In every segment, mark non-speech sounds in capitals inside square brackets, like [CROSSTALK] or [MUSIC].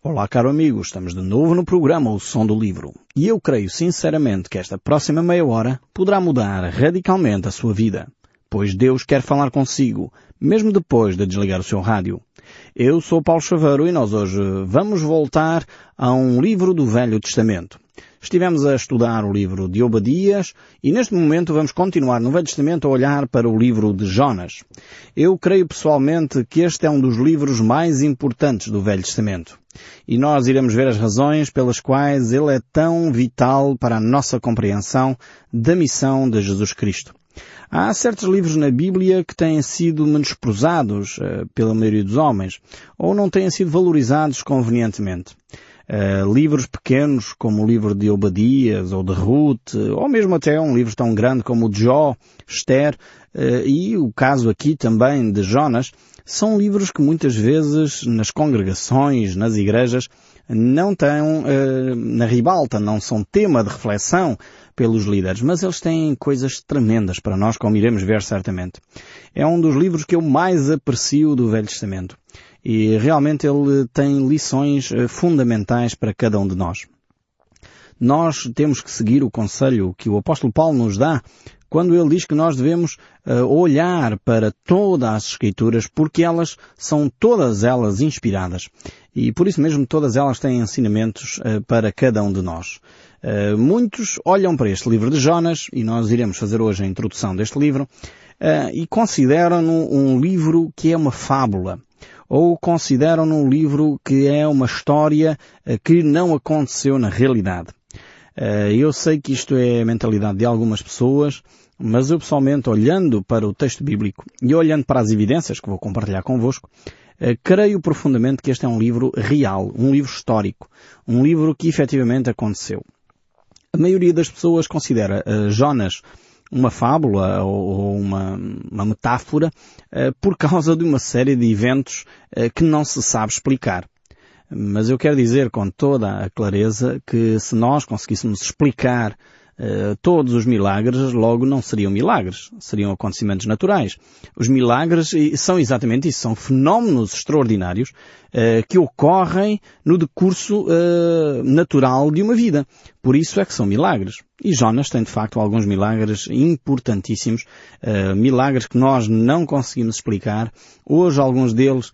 Olá, caro amigo, estamos de novo no programa O Som do Livro. E eu creio sinceramente que esta próxima meia hora poderá mudar radicalmente a sua vida. Pois Deus quer falar consigo, mesmo depois de desligar o seu rádio. Eu sou Paulo Chaveiro e nós hoje vamos voltar a um livro do Velho Testamento. Estivemos a estudar o livro de Obadias e neste momento vamos continuar no Velho Testamento a olhar para o livro de Jonas. Eu creio pessoalmente que este é um dos livros mais importantes do Velho Testamento. E nós iremos ver as razões pelas quais ele é tão vital para a nossa compreensão da missão de Jesus Cristo. Há certos livros na Bíblia que têm sido menosprezados uh, pela maioria dos homens ou não têm sido valorizados convenientemente. Uh, livros pequenos como o livro de Obadias ou de Ruth, ou mesmo até um livro tão grande como o de Jó, Esther uh, e o caso aqui também de Jonas, são livros que muitas vezes nas congregações, nas igrejas, não têm uh, na ribalta, não são tema de reflexão pelos líderes, mas eles têm coisas tremendas para nós, como iremos ver certamente. É um dos livros que eu mais aprecio do Velho Testamento e realmente ele tem lições eh, fundamentais para cada um de nós. Nós temos que seguir o conselho que o apóstolo Paulo nos dá quando ele diz que nós devemos uh, olhar para todas as Escrituras porque elas são todas elas inspiradas. E por isso mesmo todas elas têm ensinamentos uh, para cada um de nós. Uh, muitos olham para este livro de Jonas, e nós iremos fazer hoje a introdução deste livro, e consideram-no um livro que é uma fábula ou consideram-no um livro que é uma história que não aconteceu na realidade. Eh, eu sei que isto é a mentalidade de algumas pessoas, mas eu pessoalmente, olhando para o texto bíblico e olhando para as evidências que vou compartilhar convosco, eh, creio profundamente que este é um livro real, um livro histórico, um livro que efetivamente aconteceu. A maioria das pessoas considera Jonas uma fábula ou uma, uma metáfora por causa de uma série de eventos que não se sabe explicar. Mas eu quero dizer com toda a clareza que se nós conseguíssemos explicar uh, todos os milagres, logo não seriam milagres, seriam acontecimentos naturais. Os milagres são exatamente isso, são fenómenos extraordinários uh, que ocorrem no decurso uh, natural de uma vida. Por isso é que são milagres. E Jonas tem de facto alguns milagres importantíssimos, milagres que nós não conseguimos explicar. Hoje alguns deles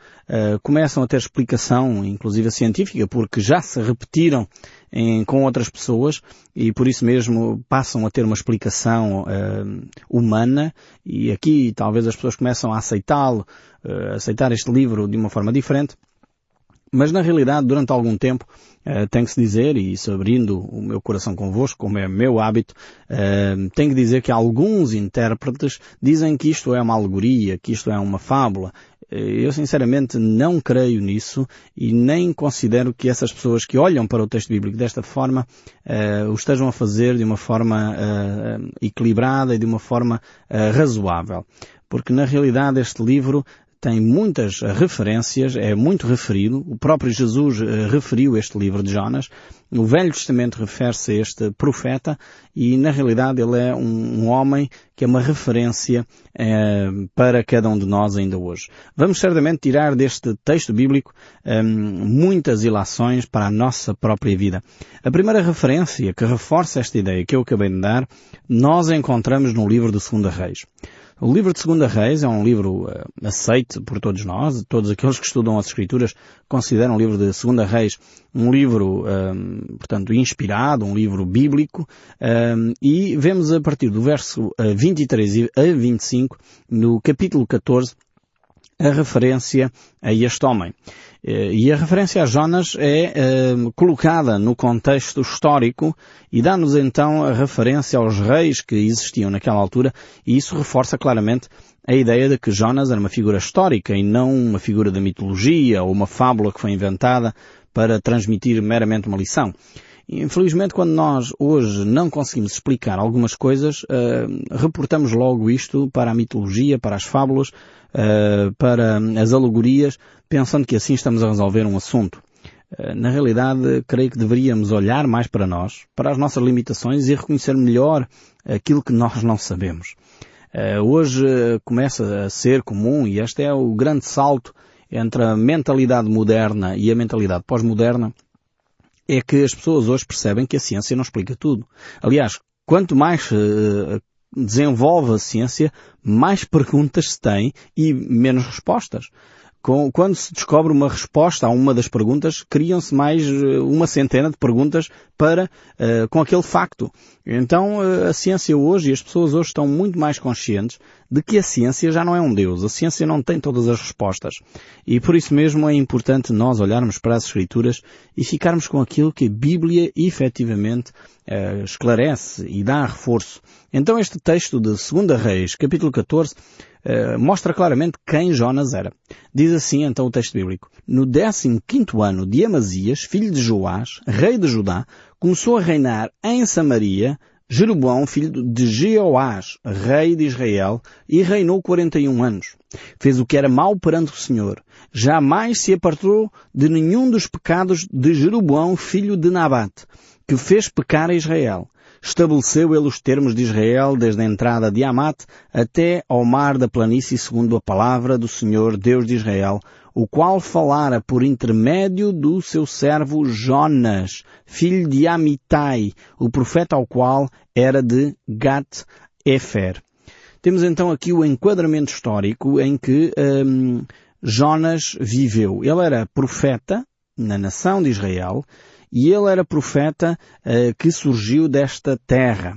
começam a ter explicação, inclusive científica, porque já se repetiram em, com outras pessoas e por isso mesmo passam a ter uma explicação uh, humana e aqui talvez as pessoas começam a aceitá-lo, aceitar este livro de uma forma diferente. Mas na realidade, durante algum tempo, uh, tem que se dizer, e isso abrindo o meu coração convosco, como é meu hábito, uh, tem que dizer que alguns intérpretes dizem que isto é uma alegoria, que isto é uma fábula. Uh, eu sinceramente não creio nisso e nem considero que essas pessoas que olham para o texto bíblico desta forma uh, o estejam a fazer de uma forma uh, equilibrada e de uma forma razoável. Porque na realidade este livro tem muitas referências, é muito referido. O próprio Jesus uh, referiu este livro de Jonas. O Velho Testamento refere-se a este profeta e, na realidade, ele é um, um homem que é uma referência uh, para cada um de nós ainda hoje. Vamos certamente tirar deste texto bíblico um, eh, muitas ilações para a nossa própria vida. A primeira referência que reforça esta ideia que eu acabei de dar, nós encontramos no livro do Segunda Reis. O livro de Segunda Reis é um livro uh, aceite por todos nós, todos aqueles que estudam as Escrituras consideram o livro de Segunda Reis um livro, um, ehm, portanto, inspirado, um livro bíblico, um, ehm, e vemos a partir do verso 23 eh, a 25, no capítulo 14, a referência a este homem. Eh, e a referência a Jonas é eh, colocada no contexto histórico e dá-nos então a referência aos reis que existiam naquela altura e isso reforça claramente a ideia de que Jonas era uma figura histórica e não uma figura da mitologia ou uma fábula que foi inventada para transmitir meramente uma lição. Infelizmente, quando nós hoje não conseguimos explicar algumas coisas, uh, reportamos logo isto para a mitologia, para as fábulas, uh, para as alegorias, pensando que assim estamos a resolver um assunto. Uh, na realidade, creio que deveríamos olhar mais para nós, para as nossas limitações e reconhecer melhor aquilo que nós não sabemos. hoje começa a ser comum, e este é o grande salto entre a mentalidade moderna e a mentalidade pós-moderna é que as pessoas hoje percebem que a ciência não explica tudo. Aliás, quanto mais desenvolve a ciência, mais perguntas se tem e menos respostas quando se descobre uma resposta a uma das perguntas, criam-se mais eh, uma centena de perguntas para uh, com aquele facto. Então uh, a ciência hoje e as pessoas hoje estão muito mais conscientes de que a ciência já não é um Deus. A ciência não tem todas as respostas. E por isso mesmo é importante nós olharmos para as Escrituras e ficarmos com aquilo que a Bíblia efetivamente uh, esclarece e dá reforço. Então este texto de 2 Reis, capítulo 14, eh, mostra claramente quem Jonas era. Diz assim então o texto bíblico. No 15 quinto ano de Amazias, filho de Joás, rei de Judá, começou a reinar em Samaria Jeroboão, filho de Jeoás, rei de Israel, e reinou 41 anos. Fez o que era mau perante o Senhor. Jamais se apartou de nenhum dos pecados de Jeroboão, filho de Nabate, que fez pecar a Israel estabeleceu ele os termos de Israel desde a entrada de Amat até ao mar da planície segundo a palavra do Senhor Deus de Israel, o qual falara por intermédio do seu servo Jonas, filho de Amitai, o profeta ao qual era de Gat-Efer. Temos então aqui o enquadramento histórico em que um, Jonas viveu. Ele era profeta na nação de Israel, e ele era profeta uh, que surgiu desta terra.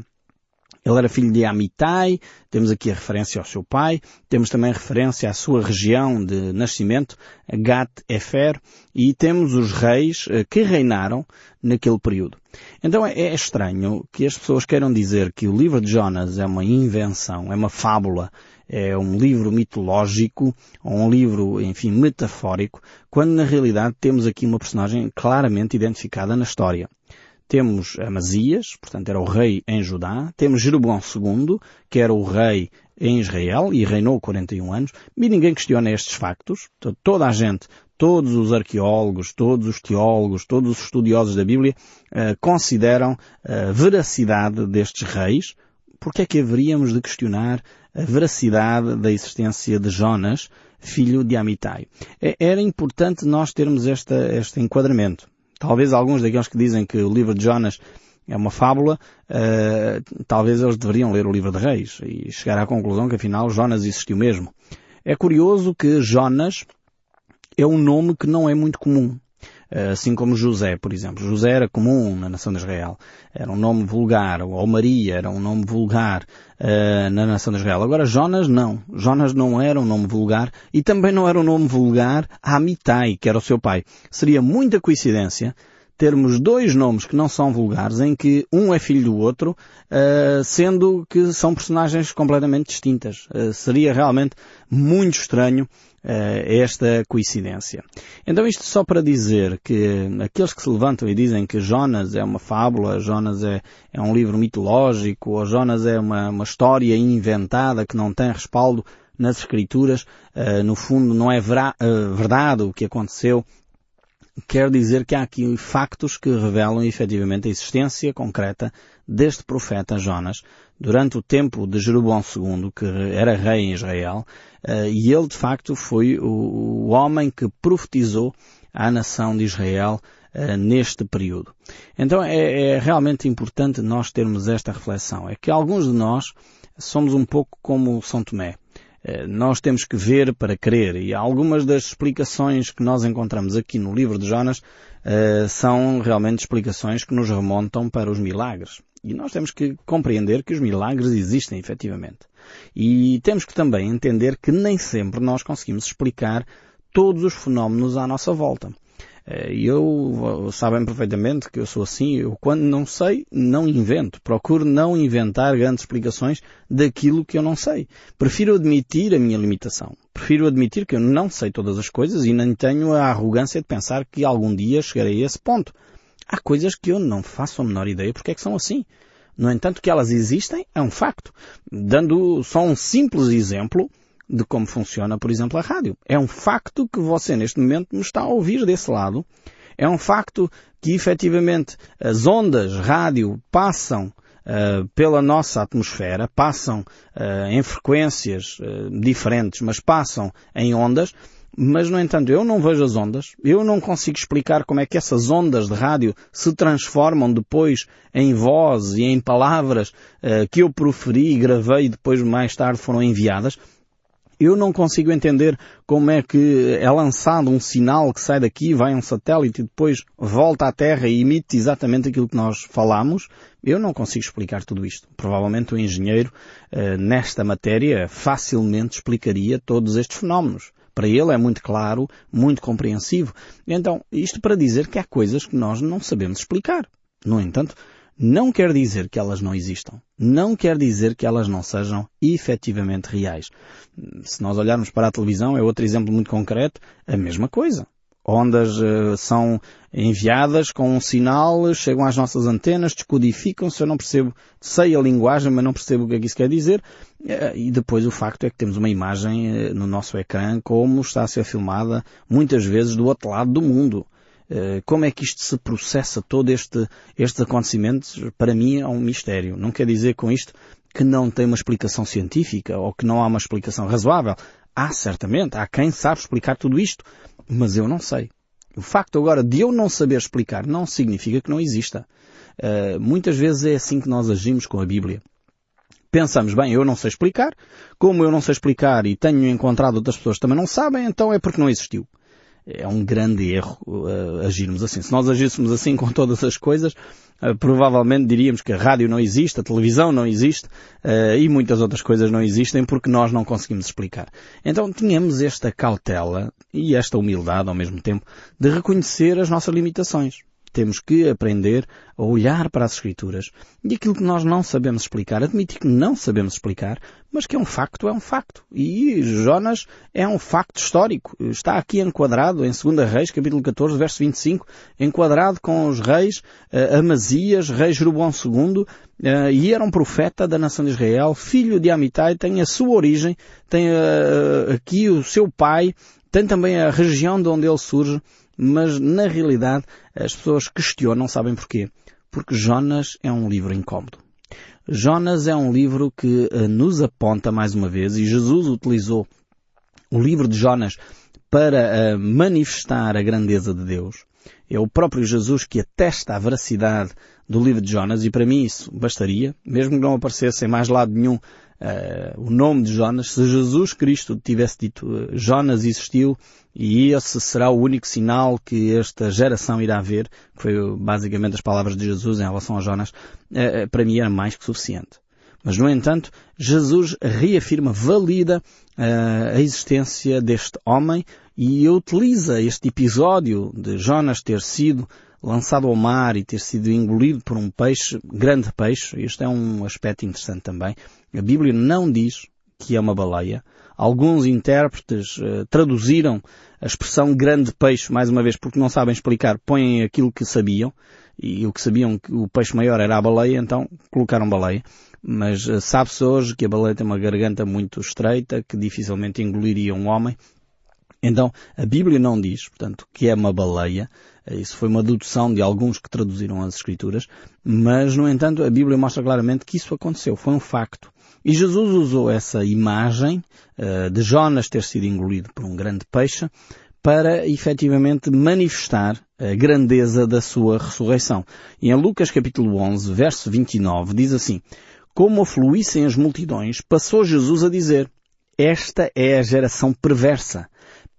Ele era filho de Amitai, temos aqui a referência ao seu pai, temos também referência à sua região de nascimento, Gat-Efer, e temos os reis uh, que reinaram naquele período. Então é, é estranho que as pessoas queiram dizer que o livro de Jonas é uma invenção, é uma fábula, é um livro mitológico, ou um livro, enfim, metafórico, quando na realidade temos aqui uma personagem claramente identificada na história. Temos Amazias, portanto era o rei em Judá, temos Jeroboão II, que era o rei em Israel e reinou 41 anos, e ninguém questiona estes factos. Toda a gente, todos os arqueólogos, todos os teólogos, todos os estudiosos da Bíblia uh, consideram a veracidade destes reis. Porque é que haveríamos de questionar a veracidade da existência de Jonas, filho de Amitai. É, era importante nós termos esta, este enquadramento. Talvez alguns daqueles que dizem que o livro de Jonas é uma fábula, uh, talvez eles deveriam ler o livro de Reis e chegar à conclusão que afinal Jonas existiu mesmo. É curioso que Jonas é um nome que não é muito comum. Eh, assim como José, por exemplo. José era comum na nação de Israel. Era um nome vulgar. Ou Maria era um nome vulgar uh, na nação de Israel. Agora Jonas não. Jonas não era um nome vulgar e também não era um nome vulgar a Amitai, que era o seu pai. Seria muita coincidência termos dois nomes que não são vulgares, em que um é filho do outro, uh, sendo que são personagens completamente distintas. Uh, seria realmente muito estranho esta coincidência. Então isto só para dizer que aqueles que se levantam e dizem que Jonas é uma fábula, Jonas é, é um livro mitológico, ou Jonas é uma, uma história inventada que não tem respaldo nas escrituras, uh, no fundo não é uh, verdade o que aconteceu, quer dizer que há aqui factos que revelam efetivamente a existência concreta deste profeta Jonas durante o tempo de Jeroboão II, que era rei em Israel, eh, e ele de facto foi o homem que profetizou à nação de Israel eh, neste período. Então é, é realmente importante nós termos esta reflexão. É que alguns de nós somos um pouco como São Tomé. Eh, nós temos que ver para crer e algumas das explicações que nós encontramos aqui no livro de Jonas são realmente explicações que nos remontam para os milagres. E nós temos que compreender que os milagres existem efetivamente. E temos que também entender que nem sempre nós conseguimos explicar todos os fenómenos à nossa volta. Eh, eu sabem perfeitamente que eu sou assim, eu quando não sei, não invento. Procuro não inventar grandes explicações daquilo que eu não sei. Prefiro admitir a minha limitação. Prefiro admitir que eu não sei todas as coisas e nem tenho a arrogância de pensar que algum dia chegarei a esse ponto. Há coisas que eu não faço a menor ideia porque é que são assim. No entanto, que elas existem é um facto. Dando só um simples exemplo de como funciona, por exemplo, a rádio. É um facto que você neste momento me está a ouvir desse lado. É um facto que efetivamente as ondas rádio passam uh, pela nossa atmosfera, passam uh, em frequências uh, diferentes, mas passam em ondas mas no entanto eu não vejo as ondas, eu não consigo explicar como é que essas ondas de rádio se transformam depois em voz e em palavras que eu proferi e gravei e depois mais tarde foram enviadas. Eu não consigo entender como é que é lançado um sinal que sai daqui, vai um satélite e depois volta à Terra e emite exatamente aquilo que nós falamos. Eu não consigo explicar tudo isto. Provavelmente o engenheiro, uh, nesta matéria, facilmente explicaria todos estes fenómenos. Para ele é muito claro, muito compreensivo. Então, isto para dizer que há coisas que nós não sabemos explicar. No entanto, não quer dizer que elas não existam. Não quer dizer que elas não sejam efetivamente reais. Se nós olharmos para a televisão, é outro exemplo muito concreto, a mesma coisa. Ondas uh, são enviadas com um sinal, chegam às nossas antenas, descodificam-se, eu não percebo, sei a linguagem, mas não percebo o que é que isso quer dizer, uh, e depois o facto é que temos uma imagem uh, no nosso ecrã como está a ser filmada muitas vezes do outro lado do mundo. Eh, como é que isto se processa, todo este, estes acontecimentos, para mim é um mistério. Não quer dizer com isto que não tem uma explicação científica ou que não há uma explicação razoável. Há certamente, há quem sabe explicar tudo isto, mas eu não sei. O facto agora de eu não saber explicar não significa que não exista. Uh, muitas vezes é assim que nós agimos com a Bíblia. Pensamos, bem, eu não sei explicar, como eu não sei explicar e tenho encontrado outras pessoas que também não sabem, então é porque não existiu é um grande erro uh, agirmos assim. Se nós agíssemos assim com todas as coisas, uh, provavelmente diríamos que a rádio não existe, a televisão não existe uh, e muitas outras coisas não existem porque nós não conseguimos explicar. Então tínhamos esta cautela e esta humildade ao mesmo tempo de reconhecer as nossas limitações temos que aprender a olhar para as Escrituras e aquilo que nós não sabemos explicar, admitir que não sabemos explicar, mas que é um facto, é um facto. E Jonas é um facto histórico. Está aqui enquadrado em 2 Reis, capítulo 14, verso 25, enquadrado com os reis uh, Amazias, rei Jeroboão II, uh, e era um profeta da nação de Israel, filho de Amitai, tem a sua origem, tem uh, aqui o seu pai, tem também a região de onde ele surge, mas na realidade as pessoas questionam, sabem porquê? Porque Jonas é um livro incómodo. Jonas é um livro que uh, nos aponta mais uma vez, e Jesus utilizou o livro de Jonas para uh, manifestar a grandeza de Deus. É o próprio Jesus que atesta a veracidade do livro de Jonas e para mim isso bastaria, mesmo que não aparecesse em mais lado nenhum uh, o nome de Jonas, se Jesus Cristo tivesse dito uh, Jonas existiu e esse será o único sinal que esta geração irá ver, que foi basicamente as palavras de Jesus em relação a Jonas, uh, para mim era mais que suficiente. Mas, no entanto, Jesus reafirma, valida uh, a existência deste homem e utiliza este episódio de Jonas ter sido lançado ao mar e ter sido engolido por um peixe, grande peixe, este é um aspecto interessante também. A Bíblia não diz que é uma baleia. Alguns intérpretes uh, traduziram a expressão grande peixe, mais uma vez, porque não sabem explicar, põem aquilo que sabiam, e o que sabiam que o peixe maior era a baleia, então colocaram baleia. Mas uh, sabe-se hoje que a baleia tem uma garganta muito estreita, que dificilmente engoliria um homem, então, a Bíblia não diz, portanto, que é uma baleia. Isso foi uma dedução de alguns que traduziram as Escrituras. Mas, no entanto, a Bíblia mostra claramente que isso aconteceu. Foi um facto. E Jesus usou essa imagem uh, de Jonas ter sido engolido por um grande peixe para efetivamente manifestar a grandeza da sua ressurreição. E em Lucas capítulo 11, verso 29, diz assim, Como afluíssem as multidões, passou Jesus a dizer, Esta é a geração perversa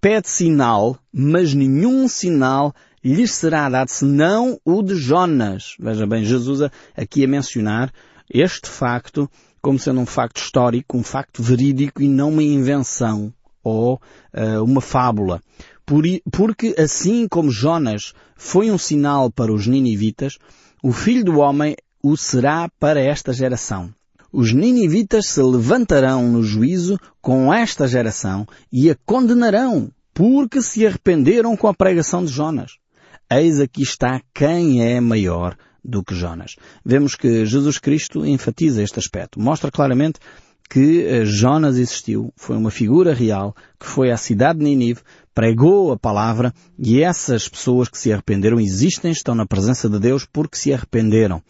pede sinal, mas nenhum sinal lhes será dado senão o de Jonas. Veja bem, Jesus aqui a mencionar este facto como sendo um facto histórico, um facto verídico e não uma invenção ou uh, uma fábula. Por, porque assim como Jonas foi um sinal para os ninivitas, o Filho do Homem o será para esta geração. Os ninivitas se levantarão no juízo com esta geração e a condenarão, porque se arrependeram com a pregação de Jonas. Eis aqui está quem é maior do que Jonas. Vemos que Jesus Cristo enfatiza este aspecto. Mostra claramente que eh, Jonas existiu, foi uma figura real, que foi à cidade de Ninive, pregou a palavra e essas pessoas que se arrependeram existem, estão na presença de Deus porque se arrependeram.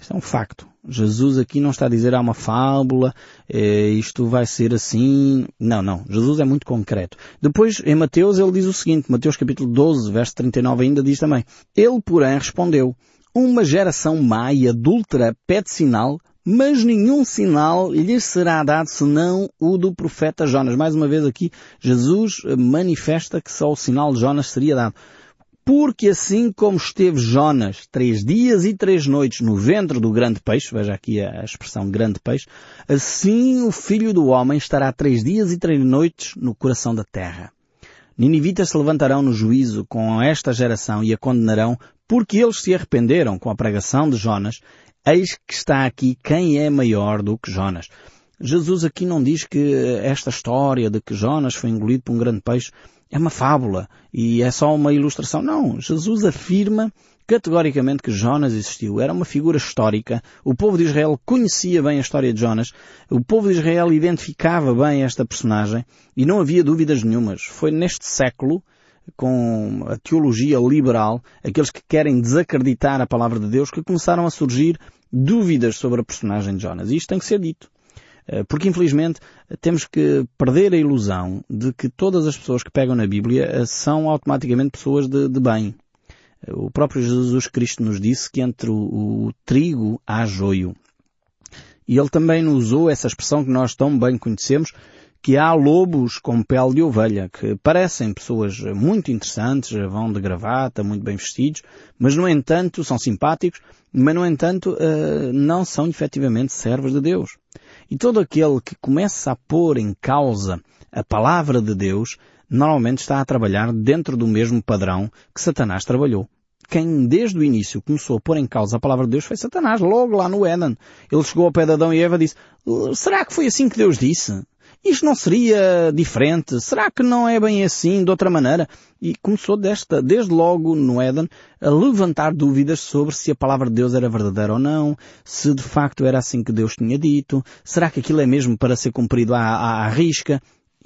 Isto é um facto. Jesus aqui não está a dizer há uma fábula, eh, isto vai ser assim. Não, não. Jesus é muito concreto. Depois, em Mateus, ele diz o seguinte, Mateus capítulo 12, verso 39 ainda diz também. Ele, porém, respondeu, uma geração má e adúltera pede sinal, mas nenhum sinal lhes será dado senão o do profeta Jonas. Mais uma vez aqui, Jesus manifesta que só o sinal de Jonas seria dado. Porque assim como esteve Jonas três dias e três noites no ventre do grande peixe, veja aqui a expressão grande peixe, assim o filho do homem estará três dias e três noites no coração da terra. Ninivitas se levantarão no juízo com esta geração e a condenarão porque eles se arrependeram com a pregação de Jonas. Eis que está aqui quem é maior do que Jonas. Jesus aqui não diz que esta história de que Jonas foi engolido por um grande peixe é uma fábula e é só uma ilustração. Não, Jesus afirma categoricamente que Jonas existiu. Era uma figura histórica. O povo de Israel conhecia bem a história de Jonas. O povo de Israel identificava bem esta personagem e não havia dúvidas nenhumas. Foi neste século, com a teologia liberal, aqueles que querem desacreditar a palavra de Deus, que começaram a surgir dúvidas sobre a personagem de Jonas. E isto tem que ser dito. Eh, porque infelizmente temos que perder a ilusão de que todas as pessoas que pegam na Bíblia eh, são automaticamente pessoas de, de bem. Eh, o próprio Jesus Cristo nos disse que entre o, o trigo há joio. E ele também usou essa expressão que nós tão bem conhecemos, que há lobos com pele de ovelha, que parecem pessoas muito interessantes, vão de gravata, muito bem vestidos, mas no entanto são simpáticos, mas no entanto não são efetivamente servos de Deus. E todo aquele que começa a pôr em causa a palavra de Deus, normalmente está a trabalhar dentro do mesmo padrão que Satanás trabalhou. Quem desde o início começou a pôr em causa a palavra de Deus foi Satanás, logo lá no Éden. Ele chegou ao pé de Adão e Eva e disse, será que foi assim que Deus disse? Isto não seria diferente? Será que não é bem assim, de outra maneira? E começou desta, desde logo no Éden, a levantar dúvidas sobre se a palavra de Deus era verdadeira ou não, se de facto era assim que Deus tinha dito, será que aquilo é mesmo para ser cumprido à, à, à risca?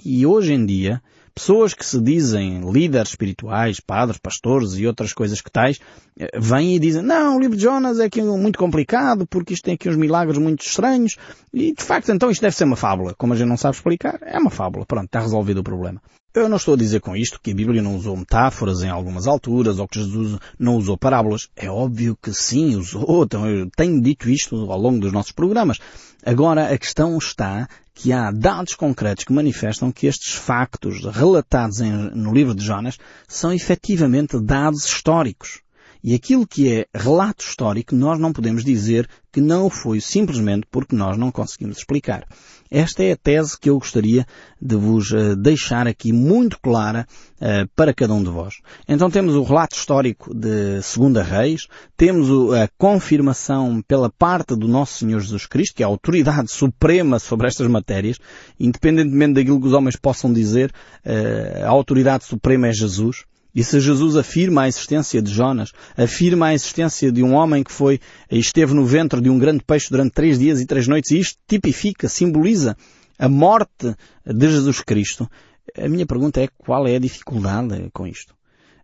E hoje em dia, pessoas que se dizem líderes espirituais, padres, pastores e outras coisas que tais, eh, vêm e dizem, não, o livro de Jonas é aqui muito complicado porque isto tem aqui uns milagres muito estranhos e de facto então isto deve ser uma fábula. Como a gente não sabe explicar, é uma fábula. Pronto, está resolvido o problema. Eu não estou a dizer com isto que a Bíblia não usou metáforas em algumas alturas ou que Jesus não usou parábolas. É óbvio que sim, usou. Então, eu tenho dito isto ao longo dos nossos programas. Agora, a questão está que há dados concretos que manifestam que estes factos relatados em, no livro de Jonas são efetivamente dados históricos. E aquilo que é relato histórico nós não podemos dizer que não foi simplesmente porque nós não conseguimos explicar. Esta é a tese que eu gostaria de vos uh, deixar aqui muito clara uh, para cada um de vós. Então temos o relato histórico de Segunda Reis, temos a confirmação pela parte do nosso Senhor Jesus Cristo, que é a autoridade suprema sobre estas matérias, independentemente daquilo que os homens possam dizer, uh, a autoridade suprema é Jesus. E se Jesus afirma a existência de Jonas, afirma a existência de um homem que foi e esteve no ventre de um grande peixe durante três dias e três noites, e isto tipifica, simboliza a morte de Jesus Cristo, a minha pergunta é qual é a dificuldade com isto?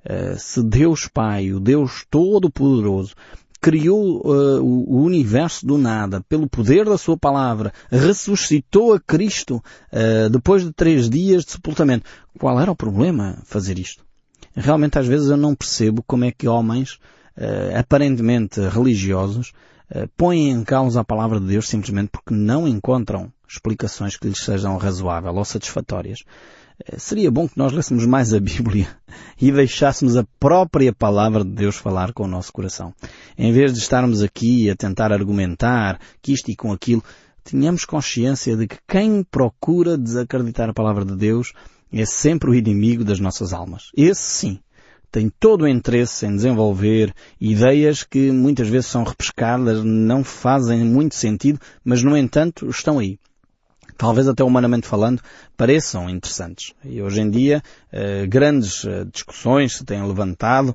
Uh, se Deus Pai, o Deus Todo-Poderoso, criou uh, o universo do nada pelo poder da sua palavra, ressuscitou a Cristo uh, depois de três dias de sepultamento. Qual era o problema fazer isto? Realmente às vezes eu não percebo como é que homens uh, aparentemente religiosos uh, põem em causa a palavra de Deus simplesmente porque não encontram explicações que lhes sejam razoáveis ou satisfatórias. Uh, seria bom que nós lêssemos mais a Bíblia [LAUGHS] e deixássemos a própria palavra de Deus falar com o nosso coração. Em vez de estarmos aqui a tentar argumentar que isto e com aquilo, tenhamos consciência de que quem procura desacreditar a palavra de Deus é sempre o inimigo das nossas almas. Esse sim tem todo o interesse em desenvolver ideias que muitas vezes são repescadas, não fazem muito sentido, mas no entanto estão aí. Talvez até humanamente falando pareçam interessantes. E hoje em dia eh, grandes eh, discussões se têm levantado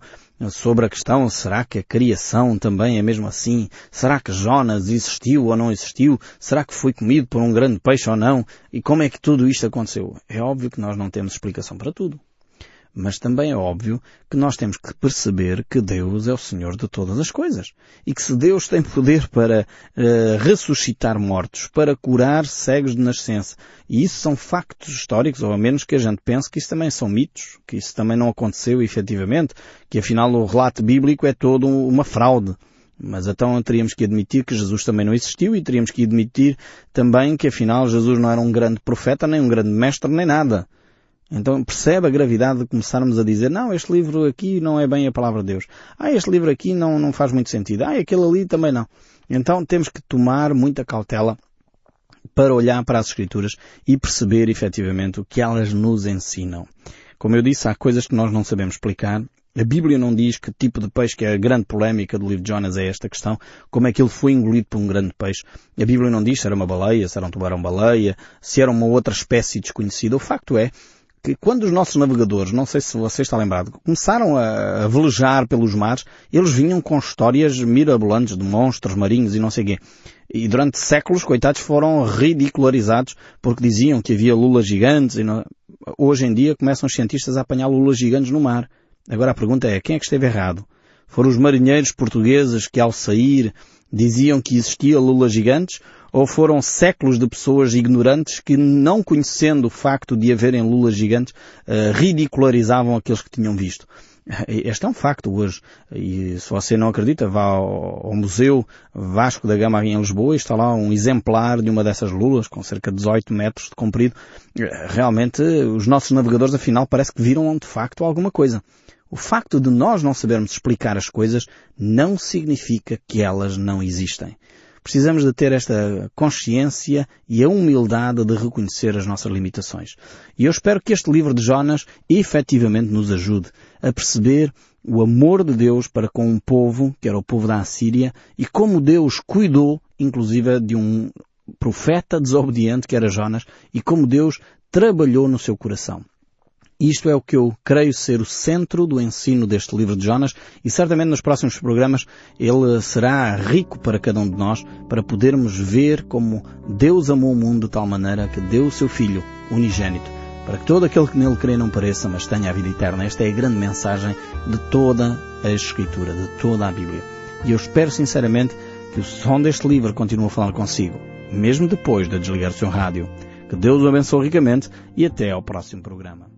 sobre a questão, será que a criação também é mesmo assim? Será que Jonas existiu ou não existiu? Será que foi comido por um grande peixe ou não? E como é que tudo isto aconteceu? É óbvio que nós não temos explicação para tudo. Mas também é óbvio que nós temos que perceber que Deus é o Senhor de todas as coisas. E que se Deus tem poder para uh, ressuscitar mortos, para curar cegos de nascença, e isso são factos históricos, ou a menos que a gente pense que isso também são mitos, que isso também não aconteceu efetivamente, que afinal o relato bíblico é todo uma fraude. Mas então teríamos que admitir que Jesus também não existiu e teríamos que admitir também que afinal Jesus não era um grande profeta, nem um grande mestre, nem nada. Então percebe a gravidade de começarmos a dizer, não, este livro aqui não é bem a palavra de Deus. Ah, este livro aqui não, não faz muito sentido. Ah, aquele ali também não. Então temos que tomar muita cautela para olhar para as Escrituras e perceber efetivamente o que elas nos ensinam. Como eu disse, há coisas que nós não sabemos explicar a Bíblia não diz que tipo de peixe, que é a grande polémica do livro de Jonas é esta questão, como é que ele foi engolido por um grande peixe. A Bíblia não diz se era uma baleia, se era um tubarão-baleia, se era uma outra espécie desconhecida. O facto é que quando os nossos navegadores, não sei se você está lembrado, começaram a, velejar pelos mares, eles vinham com histórias mirabolantes de monstros marinhos e não sei o quê. E durante séculos, coitados, foram ridicularizados porque diziam que havia lulas gigantes e não... hoje em dia começam os cientistas a apanhar lulas gigantes no mar. Agora a pergunta é, quem é que esteve errado? Foram os marinheiros portugueses que ao sair diziam que existia lulas gigantes ou foram séculos de pessoas ignorantes que, não conhecendo o facto de haverem lulas gigantes, uh, ridicularizavam aqueles que tinham visto? Este é um facto hoje. E se você não acredita, vá ao, ao Museu Vasco da Gama em Lisboa e está lá um exemplar de uma dessas lulas com cerca de 18 metros de comprido. Eh, realmente, os nossos navegadores, afinal, parece que viram de facto alguma coisa. O facto de nós não sabermos explicar as coisas não significa que elas não existem. Precisamos de ter esta consciência e a humildade de reconhecer as nossas limitações. E eu espero que este livro de Jonas efetivamente nos ajude a perceber o amor de Deus para com um povo, que era o povo da Assíria, e como Deus cuidou, inclusive, de um profeta desobediente, que era Jonas, e como Deus trabalhou no seu coração. Isto é o que eu creio ser o centro do ensino deste livro de Jonas e certamente nos próximos programas ele será rico para cada um de nós para podermos ver como Deus amou o mundo de tal maneira que deu o seu Filho unigênito para que todo aquele que nele crê não pareça, mas tenha a vida eterna. Esta é a grande mensagem de toda a Escritura, de toda a Bíblia. E eu espero sinceramente que o som deste livro continue a falar consigo, mesmo depois de desligar o seu rádio. Que Deus o abençoe ricamente e até ao próximo programa.